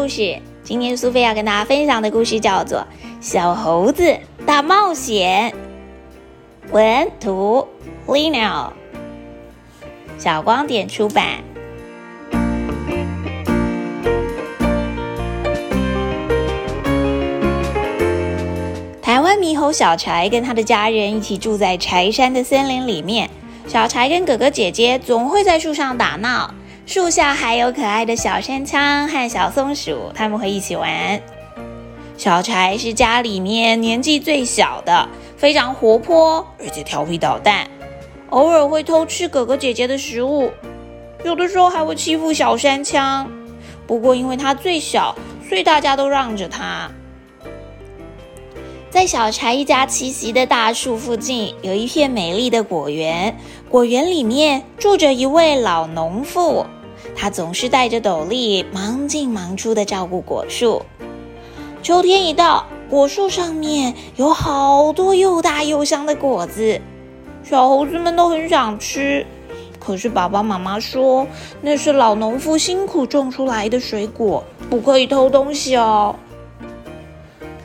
故事。今天苏菲要跟大家分享的故事叫做《小猴子大冒险》。文图 Lino，小光点出版。台湾猕猴小柴跟他的家人一起住在柴山的森林里面。小柴跟哥哥姐姐总会在树上打闹。树下还有可爱的小山枪和小松鼠，他们会一起玩。小柴是家里面年纪最小的，非常活泼，而且调皮捣蛋，偶尔会偷吃哥哥姐姐的食物，有的时候还会欺负小山枪。不过因为他最小，所以大家都让着他。在小柴一家栖息的大树附近，有一片美丽的果园，果园里面住着一位老农妇。他总是戴着斗笠，忙进忙出的照顾果树。秋天一到，果树上面有好多又大又香的果子，小猴子们都很想吃。可是爸爸妈妈说，那是老农夫辛苦种出来的水果，不可以偷东西哦。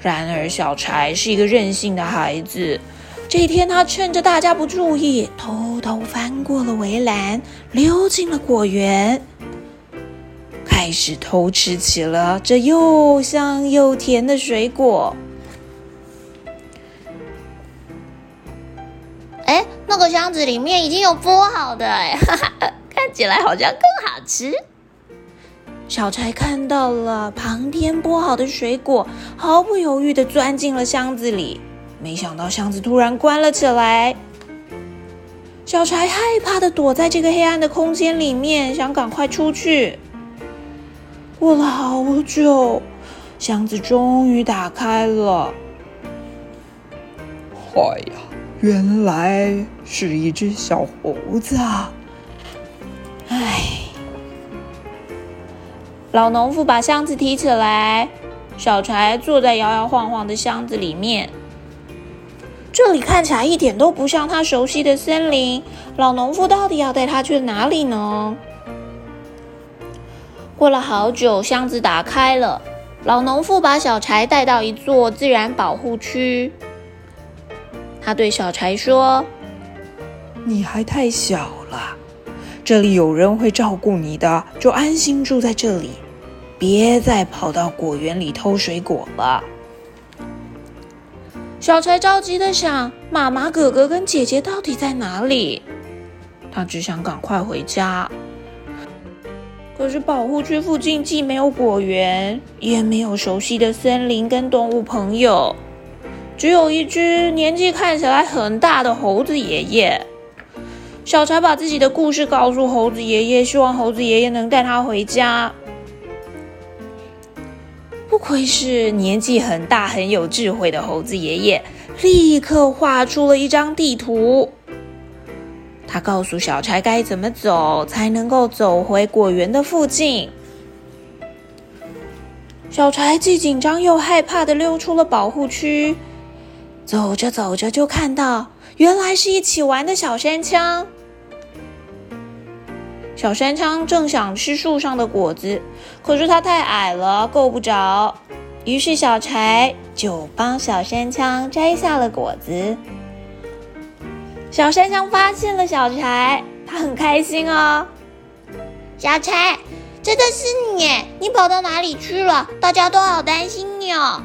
然而，小柴是一个任性的孩子。这天，他趁着大家不注意，偷偷翻过了围栏，溜进了果园。开始偷吃起了这又香又甜的水果。哎，那个箱子里面已经有剥好的，哎，看起来好像更好吃。小柴看到了旁边剥好的水果，毫不犹豫的钻进了箱子里。没想到箱子突然关了起来，小柴害怕的躲在这个黑暗的空间里面，想赶快出去。过了好久，箱子终于打开了。哎呀，原来是一只小猴子啊！唉，老农夫把箱子提起来，小柴坐在摇摇晃晃的箱子里面。这里看起来一点都不像他熟悉的森林。老农夫到底要带他去哪里呢？过了好久，箱子打开了。老农妇把小柴带到一座自然保护区。他对小柴说：“你还太小了，这里有人会照顾你的，就安心住在这里，别再跑到果园里偷水果了。”小柴着急的想：“妈妈、哥哥跟姐姐到底在哪里？”他只想赶快回家。可是保护区附近既没有果园，也没有熟悉的森林跟动物朋友，只有一只年纪看起来很大的猴子爷爷。小柴把自己的故事告诉猴子爷爷，希望猴子爷爷能带他回家。不愧是年纪很大、很有智慧的猴子爷爷，立刻画出了一张地图。他告诉小柴该怎么走才能够走回果园的附近。小柴既紧张又害怕的溜出了保护区，走着走着就看到，原来是一起玩的小山枪。小山枪正想吃树上的果子，可是它太矮了，够不着。于是小柴就帮小山枪摘下了果子。小山枪发现了小柴，他很开心哦。小柴，真的是你！你跑到哪里去了？大家都好担心你哦。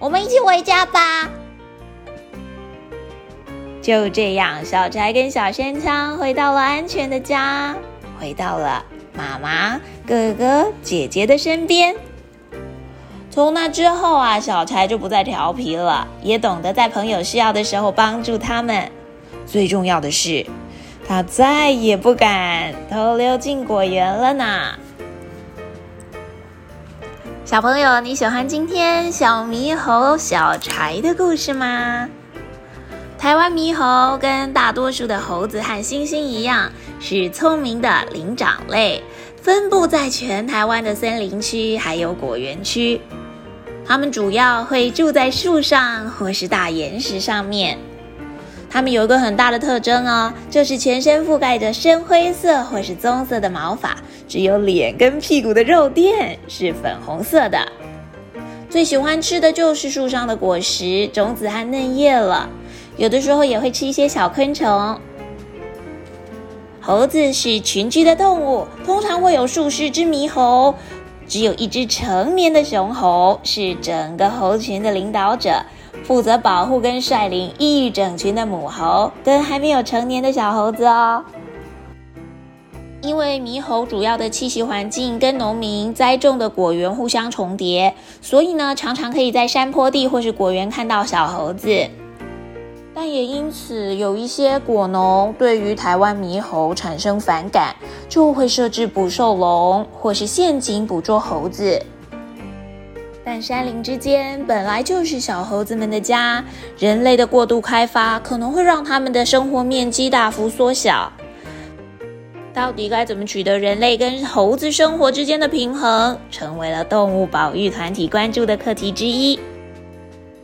我们一起回家吧。就这样，小柴跟小山枪回到了安全的家，回到了妈妈、哥哥、姐姐的身边。从那之后啊，小柴就不再调皮了，也懂得在朋友需要的时候帮助他们。最重要的是，他再也不敢偷溜进果园了呢。小朋友，你喜欢今天小猕猴小柴的故事吗？台湾猕猴跟大多数的猴子和猩猩一样，是聪明的灵长类，分布在全台湾的森林区还有果园区。它们主要会住在树上或是大岩石上面。它们有一个很大的特征哦，就是全身覆盖着深灰色或是棕色的毛发，只有脸跟屁股的肉垫是粉红色的。最喜欢吃的就是树上的果实、种子和嫩叶了，有的时候也会吃一些小昆虫。猴子是群居的动物，通常会有数十只猕猴。只有一只成年的雄猴是整个猴群的领导者，负责保护跟率领一整群的母猴跟还没有成年的小猴子哦。因为猕猴主要的栖息环境跟农民栽种的果园互相重叠，所以呢，常常可以在山坡地或是果园看到小猴子。但也因此，有一些果农对于台湾猕猴产生反感，就会设置捕兽笼或是陷阱捕捉猴子。但山林之间本来就是小猴子们的家，人类的过度开发可能会让他们的生活面积大幅缩小。到底该怎么取得人类跟猴子生活之间的平衡，成为了动物保育团体关注的课题之一。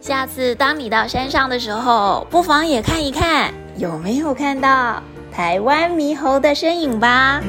下次当你到山上的时候，不妨也看一看有没有看到台湾猕猴的身影吧。